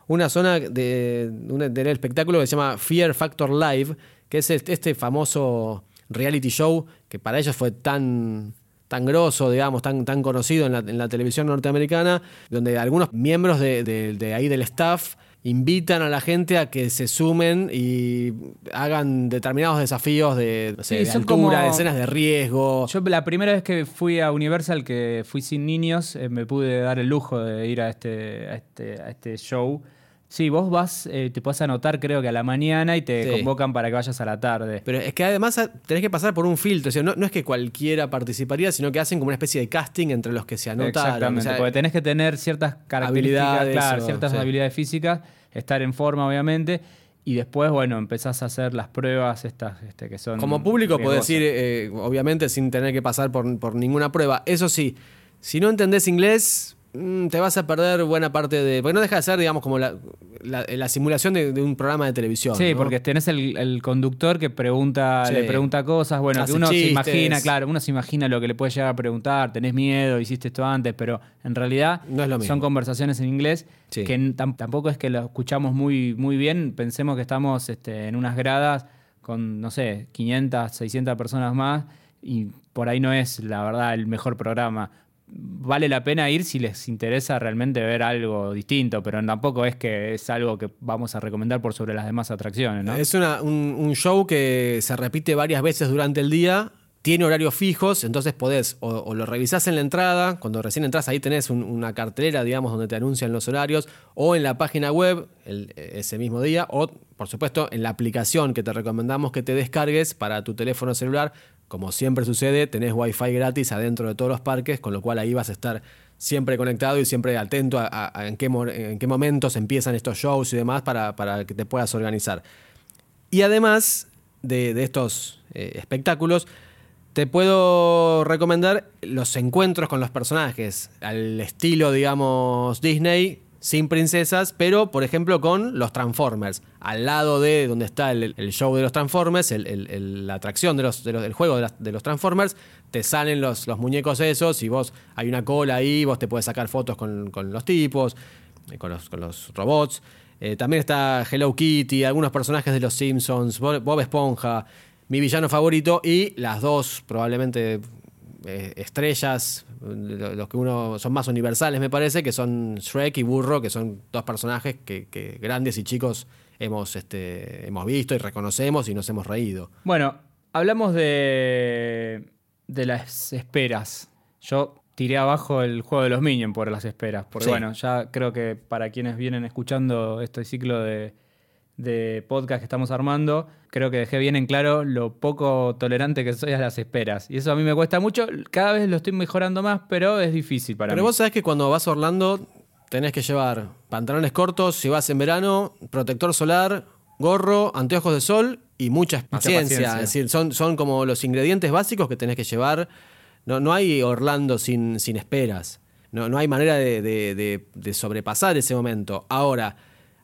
una zona de, del espectáculo que se llama Fear Factor Live, que es este famoso reality show que para ellos fue tan tan grosso, digamos, tan, tan conocido en la, televisión norteamericana, donde algunos miembros de, ahí del staff invitan a la gente a que se sumen y hagan determinados desafíos de, altura, de escenas de riesgo. Yo la primera vez que fui a Universal, que fui sin niños, eh, me pude dar el lujo de ir a este, a este, a este show Sí, vos vas, eh, te puedes anotar creo que a la mañana y te convocan para que vayas a la tarde. Pero es que además tenés que pasar por un filtro, o sea, no, es que cualquiera participaría, sino que hacen como una especie de casting entre los que se anotan. Exactamente, porque tenés que tener ciertas características, claro, ciertas habilidades físicas, estar en forma obviamente. Y después, bueno, empezás a hacer las pruebas estas este, que son... Como público podés ir, eh, obviamente, sin tener que pasar por, por ninguna prueba. Eso sí, si no entendés inglés, te vas a perder buena parte de. Porque no deja de ser, digamos, como la, simulación de, un programa de televisión. Sí, porque tenés el, conductor que pregunta, le pregunta cosas, bueno, que uno se imagina, claro, uno se imagina lo que le puede llegar a preguntar, tenés miedo, hiciste esto antes, pero en realidad son conversaciones en inglés que tampoco es que lo escuchamos muy, muy bien. Pensemos que estamos este, en unas gradas con, no sé, 500, 600 personas más y por ahí no es, la verdad, el mejor programa vale la pena ir si les interesa realmente ver algo distinto, pero tampoco es que es algo que vamos a recomendar por sobre las demás atracciones. ¿no? Es un, show que se repite varias veces durante el día. Tiene horarios fijos, entonces podés o, lo revisás en la entrada, cuando recién entras ahí tenés una cartelera, digamos, donde te anuncian los horarios, o en la página web ese mismo día, o por supuesto en la aplicación que te recomendamos que te descargues para tu teléfono celular, como siempre sucede, tenés wifi gratis adentro de todos los parques, con lo cual ahí vas a estar siempre conectado y siempre atento a, en, qué, en, qué, momentos empiezan estos shows y demás para, que te puedas organizar. Y además de, estos eh, espectáculos, te puedo recomendar los encuentros con los personajes, al estilo, digamos, Disney, sin princesas, pero por ejemplo con los Transformers. Al lado de donde está el, show de los Transformers, la atracción de del juego de, los Transformers, te salen los, los, muñecos esos y vos hay una cola ahí, vos te puedes sacar fotos con, los tipos, eh, con los, con los robots. Eh, también está Hello Kitty, algunos personajes de los Simpsons, Bob Esponja, mi villano favorito y las dos probablemente eh, estrellas, los que uno son más universales me parece, que son Shrek y Burro, que son dos personajes que, grandes y chicos hemos, este, hemos visto y reconocemos y nos hemos reído. Bueno, hablamos de, de las esperas. Yo tiré abajo el juego de los Minions por las esperas, porque bueno, ya creo que para quienes vienen escuchando este ciclo de de podcast que estamos armando, creo que dejé bien en claro lo poco tolerante que soy a las esperas. Y eso a mí me cuesta mucho. Cada vez lo estoy mejorando más, pero es difícil para mí. Pero vos sabés que cuando vas a Orlando tenés que llevar pantalones cortos, si vas en verano, protector solar, gorro, anteojos de sol y mucha, paciencia. Es decir, son, son como los ingredientes básicos que tenés que llevar. No, no hay Orlando sin, sin esperas. No, no hay manera de, de sobrepasar ese momento. Ahora,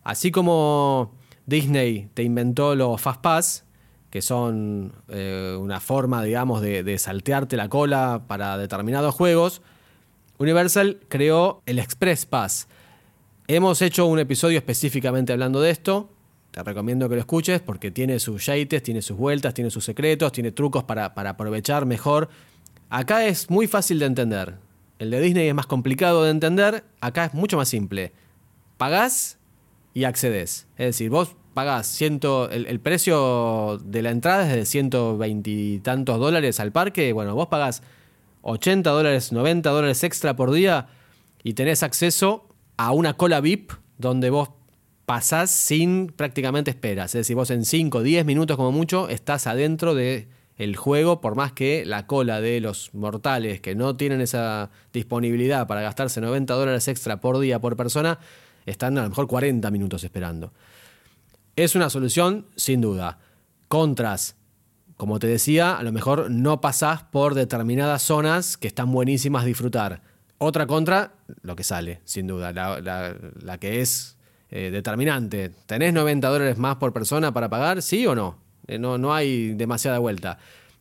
así como Disney te inventó los Fast Pass, que son eh, una forma, digamos, de, saltearte la cola para determinados juegos. Universal creó el Express Pass. Hemos hecho un episodio específicamente hablando de esto. Te recomiendo que lo escuches porque tiene sus yates, tiene sus vueltas, tiene sus secretos, tiene trucos para, para aprovechar mejor. Acá es muy fácil de entender. El de Disney es más complicado de entender. Acá es mucho más simple. Pagás y accedes. Es decir, vos pagás ciento, el, precio de la entrada es de 120 y tantos dólares al parque. Bueno, vos pagás 80 dólares, 90 dólares extra por día y tenés acceso a una cola VIP donde vos pasás sin prácticamente esperas. Es decir, vos en 5, 10 minutos como mucho estás adentro de el juego, por más que la cola de los mortales que no tienen esa disponibilidad para gastarse 90 dólares extra por día por persona, están a lo mejor 40 minutos esperando. Es una solución, sin duda. Contras, como te decía, a lo mejor no pasás por determinadas zonas que están buenísimas a disfrutar. Otra contra, lo que sale, sin duda, la, que es eh, determinante. ¿Tenés 90 dólares más por persona para pagar? ¿Sí o no? Eh, no, no hay demasiada vuelta.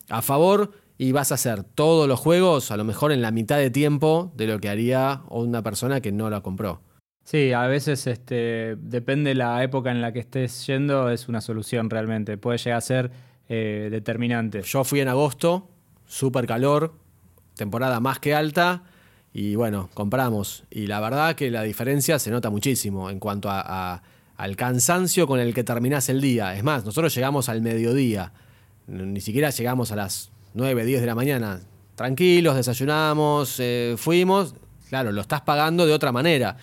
A favor, y vas a hacer todos los juegos a lo mejor en la mitad de tiempo de lo que haría una persona que no la compró. Sí, a veces este, depende la época en la que estés yendo, es una solución realmente. Puede llegar a ser eh, determinante. Yo fui en agosto, súper calor, temporada más que alta, y bueno, compramos. Y la verdad que la diferencia se nota muchísimo en cuanto a, al cansancio con el que terminás el día. Es más, nosotros llegamos al mediodía, ni siquiera llegamos a las 9, 10 de la mañana. Tranquilos, desayunamos, eh, fuimos. Claro, lo estás pagando de otra manera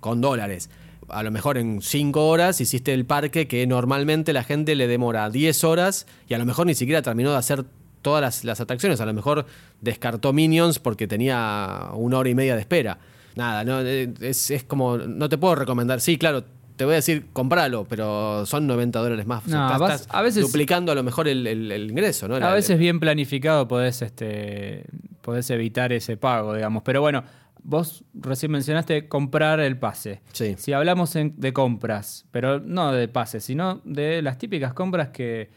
con dólares. A lo mejor en 5 horas hiciste el parque que normalmente la gente le demora 10 horas y a lo mejor ni siquiera terminó de hacer todas las, atracciones. A lo mejor descartó Minions porque tenía una hora y media de espera. Nada, no, eh, es, como, no te puedo recomendar. Sí, claro, te voy a decir, compralo, pero son 90 dólares más. estás, a veces, duplicando a lo mejor el, ingreso, ¿no? A veces bien planificado podés, este, podés evitar ese pago, digamos. Pero bueno, Vos recién mencionaste comprar el pase. Sí. Si hablamos de compras, pero no de pases, sino de las típicas compras que,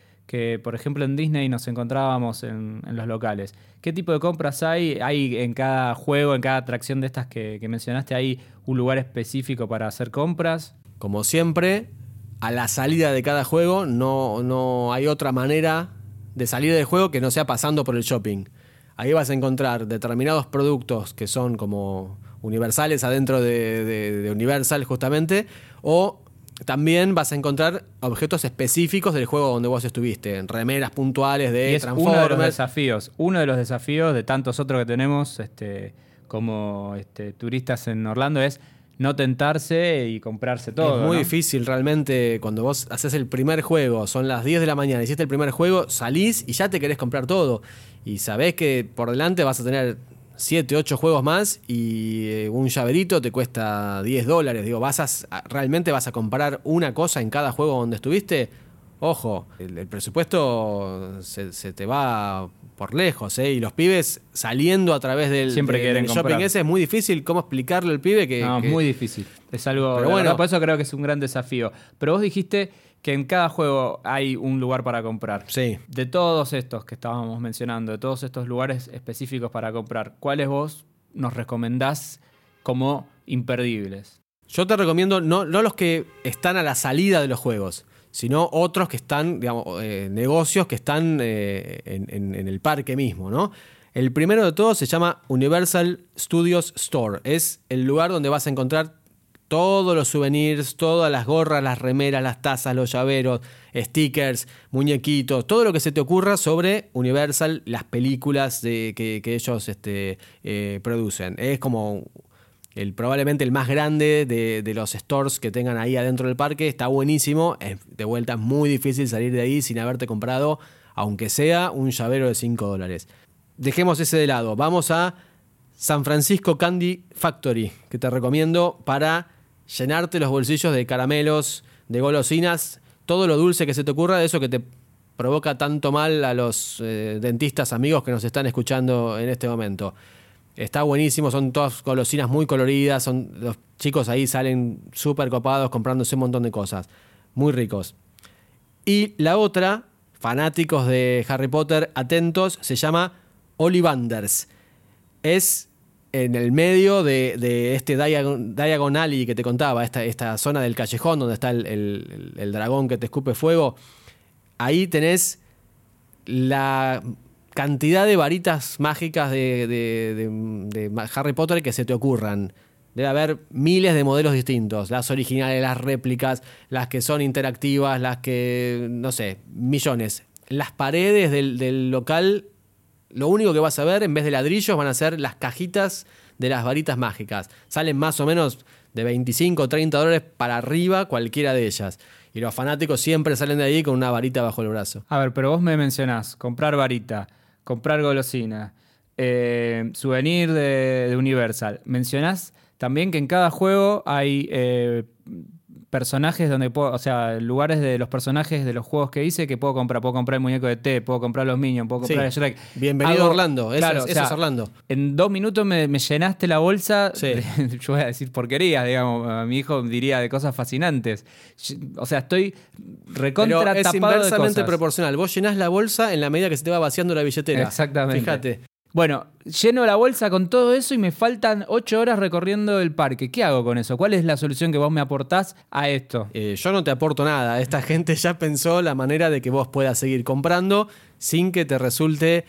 por ejemplo, en Disney nos encontrábamos en, los locales. ¿Qué tipo de compras hay? ¿Hay en cada juego, en cada atracción de estas que, que mencionaste, hay un lugar específico para hacer compras? Como siempre, a la salida de cada juego no, no hay otra manera de salir del juego que no sea pasando por el shopping. Ahí vas a encontrar determinados productos que son como universales adentro de, Universal justamente, o también vas a encontrar objetos específicos del juego donde vos estuviste, remeras puntuales de y es Uno de los desafíos, uno de los desafíos de tantos otros que tenemos este, como este, turistas en Orlando es no tentarse y comprarse todo. Es muy difícil realmente cuando vos haces el primer juego, son las 10 de la mañana, hiciste el primer juego, salís y ya te querés comprar todo. Y sabés que por delante vas a tener 7, 8 juegos más y eh, un llaverito te cuesta 10 dólares. Digo, vas a, realmente vas a comprar una cosa en cada juego donde estuviste. Ojo, el, presupuesto se, te va por lejos, ¿eh? Y los pibes saliendo a través del, Siempre shopping ese es muy difícil. ¿Cómo explicarle al pibe que.? No, es muy difícil. Es algo. Pero bueno, por eso creo que es un gran desafío. Pero vos dijiste que en cada juego hay un lugar para comprar. Sí. De todos estos que estábamos mencionando, de todos estos lugares específicos para comprar, ¿cuáles vos nos recomendás como imperdibles? Yo te recomiendo no, no los que están a la salida de los juegos, sino otros que están, digamos, eh, negocios que están eh, en, el parque mismo, ¿no? El primero de todos se llama Universal Studios Store. Es el lugar donde vas a encontrar todos los souvenirs, todas las gorras, las remeras, las tazas, los llaveros, stickers, muñequitos, todo lo que se te ocurra sobre Universal, las películas de, que, ellos este, eh, producen. Es como el, probablemente el más grande de, los stores que tengan ahí adentro del parque. Está buenísimo. de vuelta es muy difícil salir de ahí sin haberte comprado, aunque sea un llavero de 5 dólares. Dejemos ese de lado. Vamos a San Francisco Candy Factory, que te recomiendo para llenarte los bolsillos de caramelos, de golosinas, todo lo dulce que se te ocurra, de eso que te provoca tanto mal a los eh, dentistas amigos que nos están escuchando en este momento. Está buenísimo, son todas golosinas muy coloridas, son, los chicos ahí salen súper copados comprándose un montón de cosas, muy ricos. Y la otra, fanáticos de Harry Potter, atentos, se llama Ollivanders. Es en el medio de, este Diagon, Alley que te contaba, esta, esta, zona del callejón donde está el, dragón que te escupe fuego, ahí tenés la cantidad de varitas mágicas de, Harry Potter que se te ocurran. Debe haber miles de modelos distintos, las originales, las réplicas, las que son interactivas, las que, no sé, millones. Las paredes del, del local lo único que vas a ver en vez de ladrillos van a ser las cajitas de las varitas mágicas. Salen más o menos de 25 o 30 dólares para arriba cualquiera de ellas. Y los fanáticos siempre salen de ahí con una varita bajo el brazo. A ver, pero vos me mencionás comprar varita, comprar golosina, eh, souvenir de, Universal. Mencionás también que en cada juego hay eh, personajes donde puedo, o sea, lugares de los personajes de los juegos que hice que puedo comprar. Puedo comprar el muñeco de T, puedo comprar los Minions, puedo comprar el Shrek. Bienvenido a Orlando, eso, claro, es Orlando. En dos minutos me, llenaste la bolsa, yo voy a decir porquerías, digamos, a mi hijo diría de cosas fascinantes. O sea, estoy recontra Pero es inversamente proporcional. Vos llenás la bolsa en la medida que se te va vaciando la billetera. Exactamente. Fíjate. Bueno, lleno la bolsa con todo eso y me faltan ocho horas recorriendo el parque. ¿Qué hago con eso? ¿Cuál es la solución que vos me aportás a esto? Eh, yo no te aporto nada. Esta gente ya pensó la manera de que vos puedas seguir comprando sin que te resulte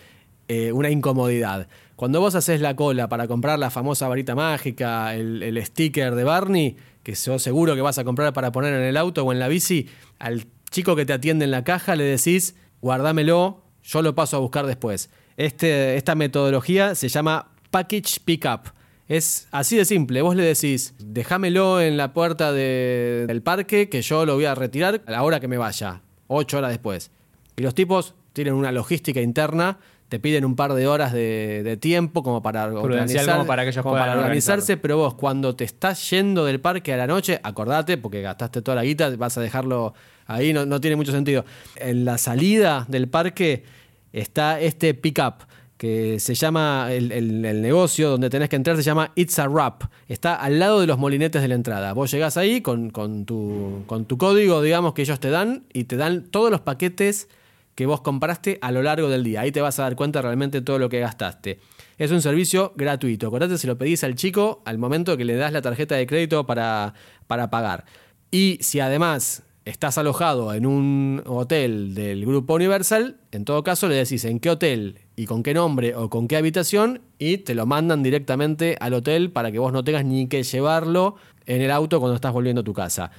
eh, una incomodidad. Cuando vos haces la cola para comprar la famosa varita mágica, el, sticker de Barney, que yo seguro que vas a comprar para poner en el auto o en la bici, al chico que te atiende en la caja le decís, guardámelo, yo lo paso a buscar después. Este, esta metodología se llama Package Pickup. Es así de simple. Vos le decís, déjamelo en la puerta del parque que yo lo voy a retirar a la hora que me vaya, ocho horas después. Y los tipos tienen una logística interna, te piden un par de horas de, tiempo como para, organizar, para, que ellos puedan organizarse, pero vos cuando te estás yendo del parque a la noche, acordate, porque gastaste toda la guita, vas a dejarlo ahí, no, no tiene mucho sentido. En la salida del parque está este pickup que se llama el, negocio donde tenés que entrar, se llama It's a Wrap. Está al lado de los molinetes de la entrada. Vos llegás ahí con, con, tu, con tu código, digamos, que ellos te dan y te dan todos los paquetes que vos compraste a lo largo del día. Ahí te vas a dar cuenta realmente todo lo que gastaste. Es un servicio gratuito. Acordate si lo pedís al chico al momento que le das la tarjeta de crédito para, para pagar. Y si además estás alojado en un hotel del grupo Universal, en todo caso le decís en qué hotel y con qué nombre o con qué habitación y te lo mandan directamente al hotel para que vos no tengas ni que llevarlo en el auto cuando estás volviendo a tu casa.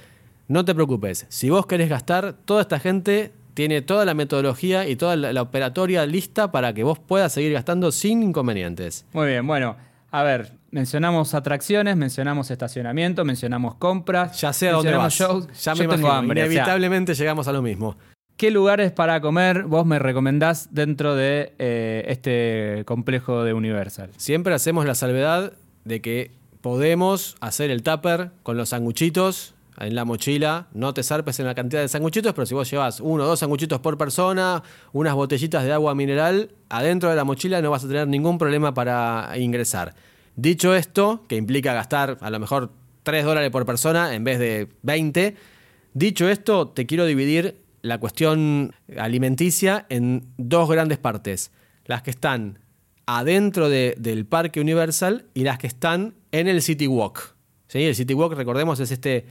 No te preocupes, si vos querés gastar, toda esta gente tiene toda la metodología y toda la, operatoria lista para que vos puedas seguir gastando sin inconvenientes. Muy bien, bueno, a ver, mencionamos atracciones, mencionamos estacionamiento, mencionamos compras. Ya sé a dónde vas. Shows. Ya me tengo hambre. Inevitablemente llegamos a lo mismo. ¿Qué lugares para comer vos me recomendás dentro de eh, este complejo de Universal? Siempre hacemos la salvedad de que podemos hacer el tupper con los sanguchitos en la mochila, no te zarpes en la cantidad de sanguchitos, pero si vos llevas uno o dos sanguchitos por persona, unas botellitas de agua mineral, adentro de la mochila no vas a tener ningún problema para ingresar. Dicho esto, que implica gastar a lo mejor 3 dólares por persona en vez de 20, dicho esto, te quiero dividir la cuestión alimenticia en dos grandes partes. Las que están adentro del Parque Universal y las que están en el City Walk. ¿Sí? El City Walk, recordemos, es este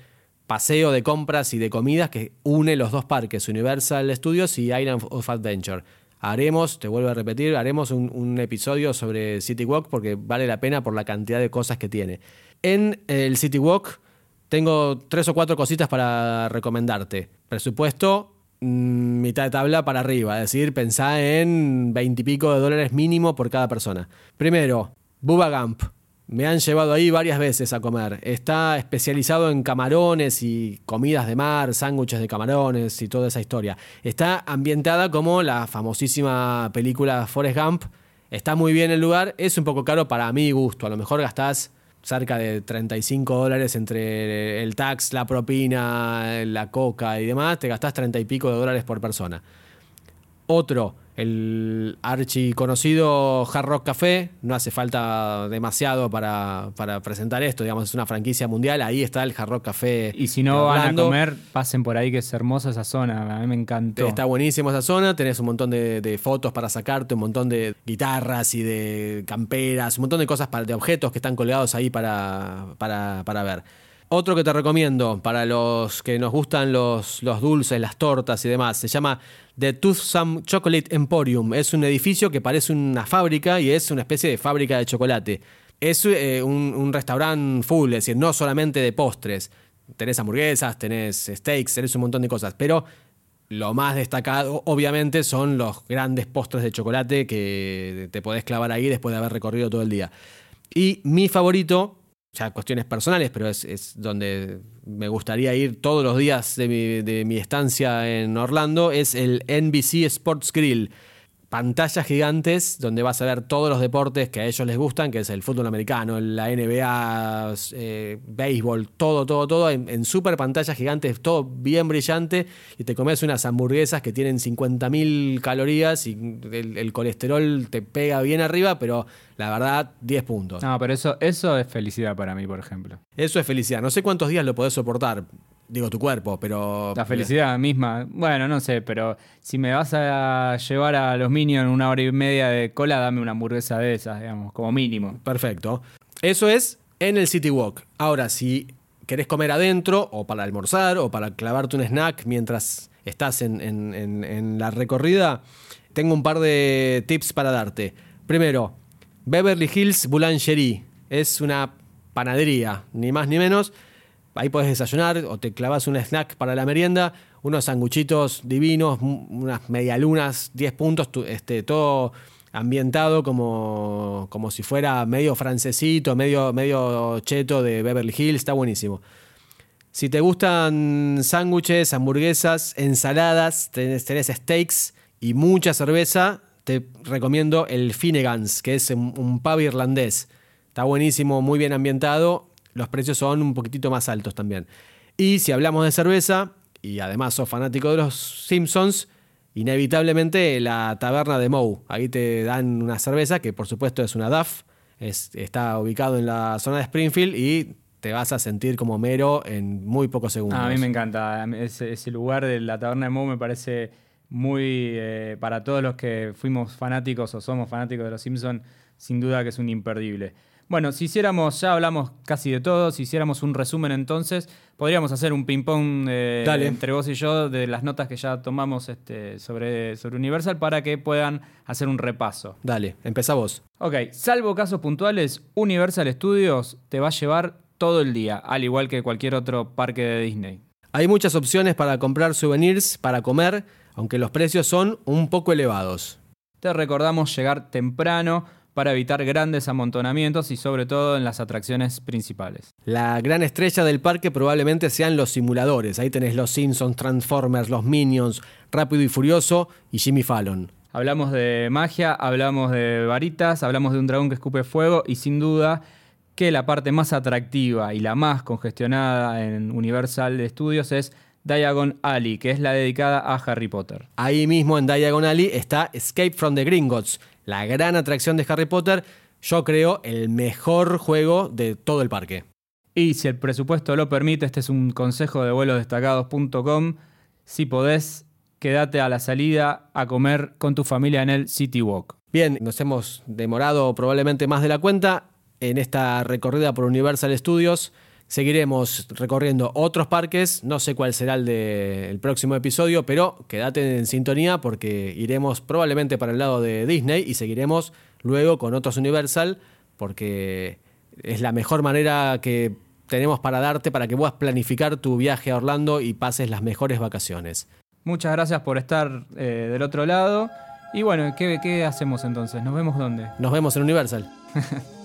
paseo de compras y de comidas que une los dos parques, Universal Studios y Island of Adventure. Haremos, te vuelvo a repetir, haremos un, episodio sobre City Walk porque vale la pena por la cantidad de cosas que tiene. En el City Walk tengo tres o cuatro cositas para recomendarte. Presupuesto, mm, mitad de tabla para arriba, es decir, pensá en veintipico de dólares mínimo por cada persona. Primero, Bubba Gump. Me han llevado ahí varias veces a comer. Está especializado en camarones y comidas de mar, sándwiches de camarones y toda esa historia. Está ambientada como la famosísima película Forrest Gump. Está muy bien el lugar. Es un poco caro para mi gusto. A lo mejor gastás cerca de 35 dólares entre el tax, la propina, la coca y demás. Te gastás 30 y pico de dólares por persona. Otro, el archi conocido Hard Rock Café, no hace falta demasiado para, presentar esto, digamos, es una franquicia mundial, ahí está el Hard Rock Café. Y si no van a comer, pasen por ahí, que es hermosa esa zona, a mí me encantó. Está buenísima esa zona, tenés un montón de, fotos para sacarte, un montón de guitarras y de camperas, un montón de cosas, para, de objetos que están colgados ahí para, para, ver. Otro que te recomiendo para los que nos gustan los, dulces, las tortas y demás, se llama The Toothsome Chocolate Emporium. Es un edificio que parece una fábrica y es una especie de fábrica de chocolate. Es eh, un, restaurante full, es decir, no solamente de postres. Tenés hamburguesas, tenés steaks, tenés un montón de cosas, pero lo más destacado, obviamente, son los grandes postres de chocolate que te podés clavar ahí después de haber recorrido todo el día. Y mi favorito ya cuestiones personales, pero es, donde me gustaría ir todos los días de mi, de mi, estancia en Orlando, es el NBC Sports Grill pantallas gigantes donde vas a ver todos los deportes que a ellos les gustan, que es el fútbol americano, la NBA, eh, béisbol, todo, todo, todo, en, super pantallas gigantes, todo bien brillante, y te comes unas hamburguesas que tienen 50.000 calorías y el, colesterol te pega bien arriba, pero la verdad, 10 puntos. No, pero eso, eso es felicidad para mí, por ejemplo. Eso es felicidad. No sé cuántos días lo podés soportar. Digo, tu cuerpo, pero. La felicidad misma. Bueno, no sé, pero si me vas a llevar a los Minions una hora y media de cola, dame una hamburguesa de esas, digamos, como mínimo. Perfecto. Eso es en el City Walk. Ahora, si querés comer adentro, o para almorzar, o para clavarte un snack mientras estás en, en la recorrida, tengo un par de tips para darte. Primero, Beverly Hills Boulangerie. Es una panadería, ni más ni menos ahí puedes desayunar o te clavas un snack para la merienda, unos sanguchitos divinos, unas medialunas, 10 puntos, este, todo ambientado como, como si fuera medio francesito, medio, medio cheto de Beverly Hills, está buenísimo. Si te gustan sándwiches, hamburguesas, ensaladas, tenés, steaks y mucha cerveza, te recomiendo el Finnegans, que es un, un pub irlandés. Está buenísimo, muy bien ambientado los precios son un poquitito más altos también. Y si hablamos de cerveza, y además sos fanático de los Simpsons, inevitablemente la taberna de Moe. Ahí te dan una cerveza, que por supuesto es una DAF, está ubicado en la zona de Springfield y te vas a sentir como mero en muy pocos segundos. a mí me encanta. Ese, lugar de la taberna de Moe me parece muy, eh, para todos los que fuimos fanáticos o somos fanáticos de los Simpsons, sin duda que es un imperdible. Bueno, si hiciéramos, ya hablamos casi de todo, si hiciéramos un resumen entonces, podríamos hacer un ping-pong eh, entre vos y yo de las notas que ya tomamos este, sobre, sobre Universal para que puedan hacer un repaso. Dale, empezá vos. Ok, salvo casos puntuales, Universal Studios te va a llevar todo el día, al igual que cualquier otro parque de Disney. Hay muchas opciones para comprar souvenirs, para comer, aunque los precios son un poco elevados. Te recordamos llegar temprano para evitar grandes amontonamientos y sobre todo en las atracciones principales. La gran estrella del parque probablemente sean los simuladores. Ahí tenés los Simpsons, Transformers, los Minions, Rápido y Furioso y Jimmy Fallon. Hablamos de magia, hablamos de varitas, hablamos de un dragón que escupe fuego y sin duda que la parte más atractiva y la más congestionada en Universal Studios es Diagon Alley, que es la dedicada a Harry Potter. Ahí mismo en Diagon Alley está Escape from the Gringotts, la gran atracción de Harry Potter, yo creo el mejor juego de todo el parque. Y si el presupuesto lo permite, este es un consejo de vuelosdestacados.com. Si podés, quédate a la salida a comer con tu familia en el City Walk. Bien, nos hemos demorado probablemente más de la cuenta en esta recorrida por Universal Studios. Seguiremos recorriendo otros parques, no sé cuál será el del próximo episodio, pero quédate en sintonía porque iremos probablemente para el lado de Disney y seguiremos luego con otros Universal porque es la mejor manera que tenemos para darte para que puedas planificar tu viaje a Orlando y pases las mejores vacaciones. Muchas gracias por estar eh, del otro lado. Y bueno, ¿qué, ¿qué hacemos entonces? ¿Nos vemos dónde? Nos vemos en Universal.